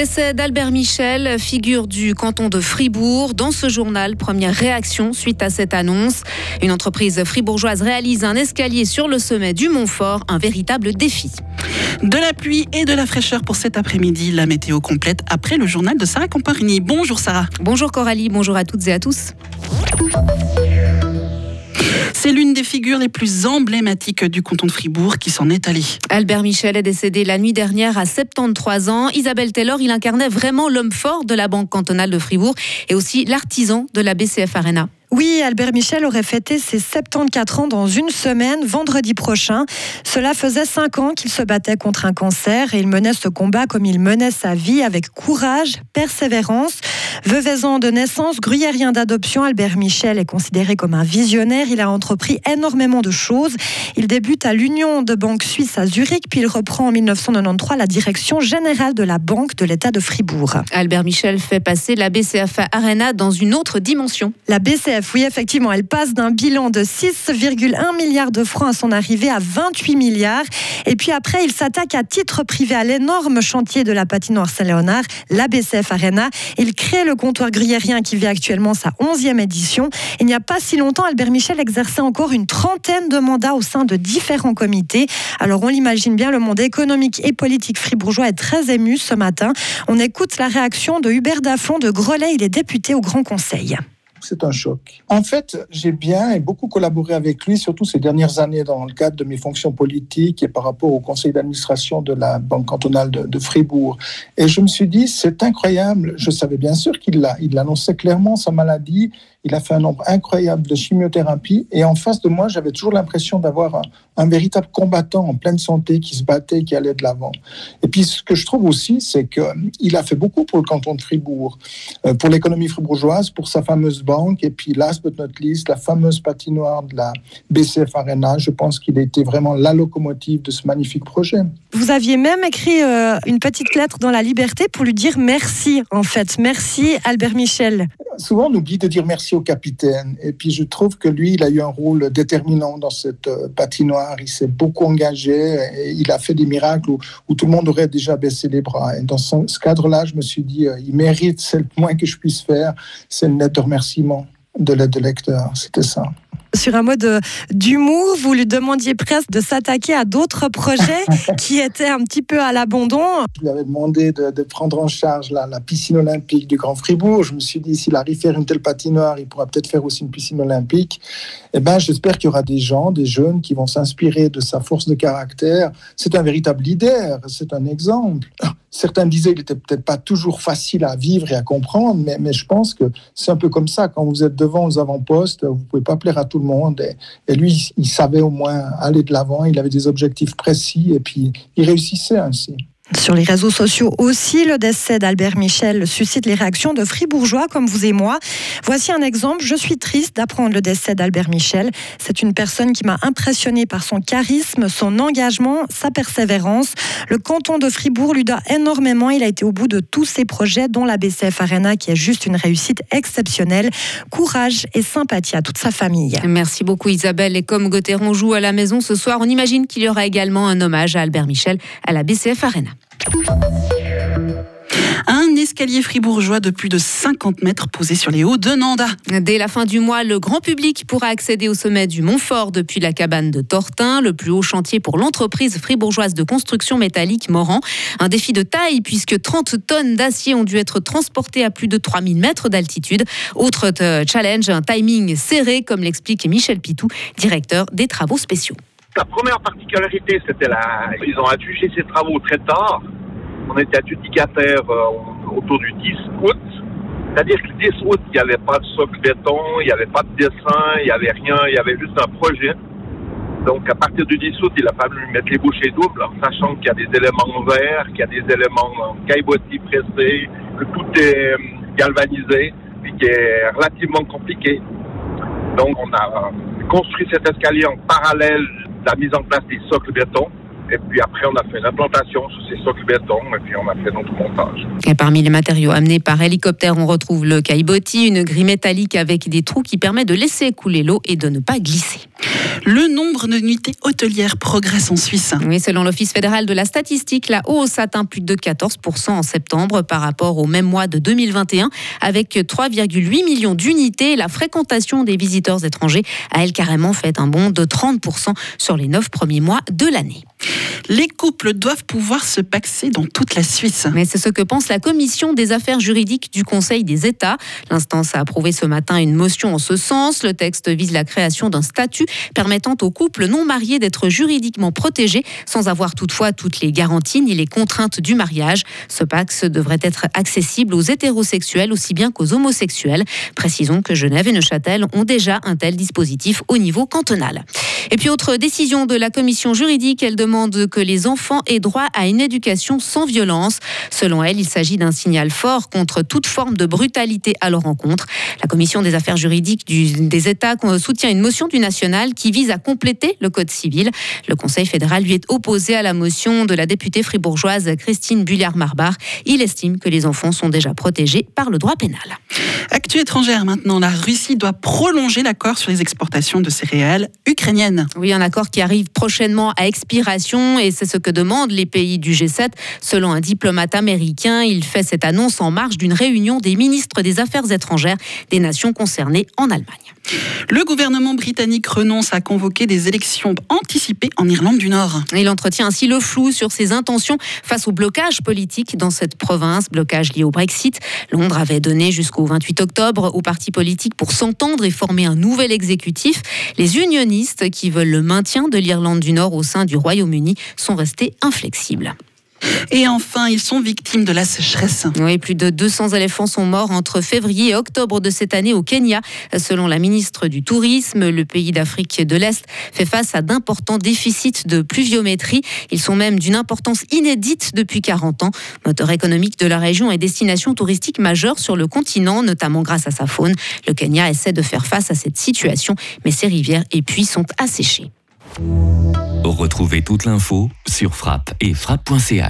Décès d'Albert Michel, figure du canton de Fribourg. Dans ce journal, première réaction suite à cette annonce. Une entreprise fribourgeoise réalise un escalier sur le sommet du Montfort, un véritable défi. De la pluie et de la fraîcheur pour cet après-midi. La météo complète après le journal de Sarah Comparini. Bonjour Sarah. Bonjour Coralie, bonjour à toutes et à tous. C'est l'une des figures les plus emblématiques du canton de Fribourg qui s'en est allée. Albert Michel est décédé la nuit dernière à 73 ans. Isabelle Taylor, il incarnait vraiment l'homme fort de la Banque cantonale de Fribourg et aussi l'artisan de la BCF Arena. Oui, Albert Michel aurait fêté ses 74 ans dans une semaine, vendredi prochain. Cela faisait cinq ans qu'il se battait contre un cancer et il menait ce combat comme il menait sa vie avec courage, persévérance. Veuvaisant de naissance, gruyérien d'adoption, Albert Michel est considéré comme un visionnaire. Il a entrepris énormément de choses. Il débute à l'Union de banque suisse à Zurich, puis il reprend en 1993 la direction générale de la banque de l'État de Fribourg. Albert Michel fait passer la BCF Arena dans une autre dimension. La BCF oui, effectivement, elle passe d'un bilan de 6,1 milliards de francs à son arrivée à 28 milliards. Et puis après, il s'attaque à titre privé à l'énorme chantier de la patinoire Saint-Léonard, la BCF Arena. Il crée le comptoir gruyérien qui vit actuellement sa 11e édition. Il n'y a pas si longtemps, Albert Michel exerçait encore une trentaine de mandats au sein de différents comités. Alors on l'imagine bien, le monde économique et politique fribourgeois est très ému ce matin. On écoute la réaction de Hubert Daffon de Grelais, il est député au Grand Conseil c'est un choc. En fait, j'ai bien et beaucoup collaboré avec lui, surtout ces dernières années dans le cadre de mes fonctions politiques et par rapport au conseil d'administration de la Banque cantonale de, Fribourg. Et je me suis dit, c'est incroyable. Je savais bien sûr qu'il l'a, il annonçait clairement sa maladie il a fait un nombre incroyable de chimiothérapie. Et en face de moi, j'avais toujours l'impression d'avoir un, véritable combattant en pleine santé qui se battait, qui allait de l'avant. Et puis, ce que je trouve aussi, c'est qu'il a fait beaucoup pour le canton de Fribourg, euh, pour l'économie fribourgeoise, pour sa fameuse banque. Et puis, last but not least, la fameuse patinoire de la BCF Arena. Je pense qu'il a été vraiment la locomotive de ce magnifique projet. Vous aviez même écrit euh, une petite lettre dans La Liberté pour lui dire merci, en fait. Merci, Albert Michel souvent on oublie de dire merci au capitaine. Et puis je trouve que lui, il a eu un rôle déterminant dans cette euh, patinoire. Il s'est beaucoup engagé et il a fait des miracles où, tout le monde aurait déjà baissé les bras. Et dans ce cadre-là, je me suis dit, euh, il mérite, c'est le moins que je puisse faire, c'est une lettre de remerciement de l'aide de lecteur. C'était ça sur un mode d'humour. Vous lui demandiez presque de s'attaquer à d'autres projets qui étaient un petit peu à l'abandon. Je lui avais demandé de, prendre en charge la, la, piscine olympique du Grand Fribourg. Je me suis dit, s'il arrive à faire une telle patinoire, il pourra peut-être faire aussi une piscine olympique. Eh ben, j'espère qu'il y aura des gens, des jeunes qui vont s'inspirer de sa force de caractère. C'est un véritable leader, c'est un exemple. Certains disaient qu'il n'était peut-être pas toujours facile à vivre et à comprendre, mais, mais je pense que c'est un peu comme ça. Quand vous êtes devant aux avant-postes, vous pouvez pas plaire à tout le monde. Et, lui, il savait au moins aller de l'avant, il avait des objectifs précis et puis il réussissait ainsi. Sur les réseaux sociaux aussi, le décès d'Albert Michel suscite les réactions de fribourgeois comme vous et moi. Voici un exemple. Je suis triste d'apprendre le décès d'Albert Michel. C'est une personne qui m'a impressionné par son charisme, son engagement, sa persévérance. Le canton de Fribourg lui doit énormément. Il a été au bout de tous ses projets, dont la BCF Arena, qui est juste une réussite exceptionnelle. Courage et sympathie à toute sa famille. Merci beaucoup Isabelle. Et comme Gauthieron joue à la maison ce soir, on imagine qu'il y aura également un hommage à Albert Michel à la BCF Arena. Un escalier fribourgeois de plus de 50 mètres posé sur les hauts de Nanda. Dès la fin du mois, le grand public pourra accéder au sommet du Montfort depuis la cabane de Tortin, le plus haut chantier pour l'entreprise fribourgeoise de construction métallique Moran. Un défi de taille puisque 30 tonnes d'acier ont dû être transportées à plus de 3000 mètres d'altitude. Autre euh, challenge, un timing serré, comme l'explique Michel Pitou, directeur des travaux spéciaux. La première particularité, c'était là, ils ont adjugé ces travaux très tard. On était adjudicataire euh, autour du 10 août. C'est-à-dire que le 10 août, il n'y avait pas de socle béton, il n'y avait pas de dessin, il n'y avait rien, il y avait juste un projet. Donc, à partir du 10 août, il a fallu mettre les bouchées doubles, en sachant qu'il y a des éléments verts, qu'il y a des éléments caillebotis pressés, que tout est euh, galvanisé, puis qui est relativement compliqué. Donc, on a construit cet escalier en parallèle la mise en place des socles béton. Et puis après, on a fait l'implantation sur ces socles béton et puis on a fait notre montage. Et parmi les matériaux amenés par hélicoptère, on retrouve le caillebotis, une grille métallique avec des trous qui permet de laisser couler l'eau et de ne pas glisser. Le nombre de nuitées hôtelières progresse en Suisse. Oui, selon l'Office fédéral de la statistique, la hausse atteint plus de 14% en septembre par rapport au même mois de 2021, avec 3,8 millions d'unités. La fréquentation des visiteurs étrangers a, elle, carrément fait un bond de 30% sur les neuf premiers mois de l'année. Les couples doivent pouvoir se paxer dans toute la Suisse. Mais c'est ce que pense la Commission des affaires juridiques du Conseil des États. L'instance a approuvé ce matin une motion en ce sens. Le texte vise la création d'un statut permettant aux couples non mariés d'être juridiquement protégés sans avoir toutefois toutes les garanties ni les contraintes du mariage. Ce pax devrait être accessible aux hétérosexuels aussi bien qu'aux homosexuels. Précisons que Genève et Neuchâtel ont déjà un tel dispositif au niveau cantonal. Et puis autre décision de la commission juridique, elle demande que les enfants aient droit à une éducation sans violence. Selon elle, il s'agit d'un signal fort contre toute forme de brutalité à leur encontre. La commission des affaires juridiques des États soutient une motion du national qui vise à compléter le code civil. Le Conseil fédéral lui est opposé à la motion de la députée fribourgeoise Christine Bulliard-Marbar. Il estime que les enfants sont déjà protégés par le droit pénal. Actu étrangère maintenant, la Russie doit prolonger l'accord sur les exportations de céréales ukrainiennes. Oui, un accord qui arrive prochainement à expiration et c'est ce que demandent les pays du G7. Selon un diplomate américain, il fait cette annonce en marge d'une réunion des ministres des Affaires étrangères des nations concernées en Allemagne. Le gouvernement britannique renonce à convoquer des élections anticipées en Irlande du Nord. Il entretient ainsi le flou sur ses intentions face au blocage politique dans cette province, blocage lié au Brexit. Londres avait donné jusqu'au 28 octobre aux partis politiques pour s'entendre et former un nouvel exécutif. Les unionistes qui veulent le maintien de l'Irlande du Nord au sein du Royaume-Uni sont restés inflexibles. Et enfin, ils sont victimes de la sécheresse. Oui, plus de 200 éléphants sont morts entre février et octobre de cette année au Kenya. Selon la ministre du Tourisme, le pays d'Afrique de l'Est fait face à d'importants déficits de pluviométrie. Ils sont même d'une importance inédite depuis 40 ans. Moteur économique de la région et destination touristique majeure sur le continent, notamment grâce à sa faune. Le Kenya essaie de faire face à cette situation, mais ses rivières et puits sont asséchés. Retrouvez toute l'info sur frappe et frappe.ch.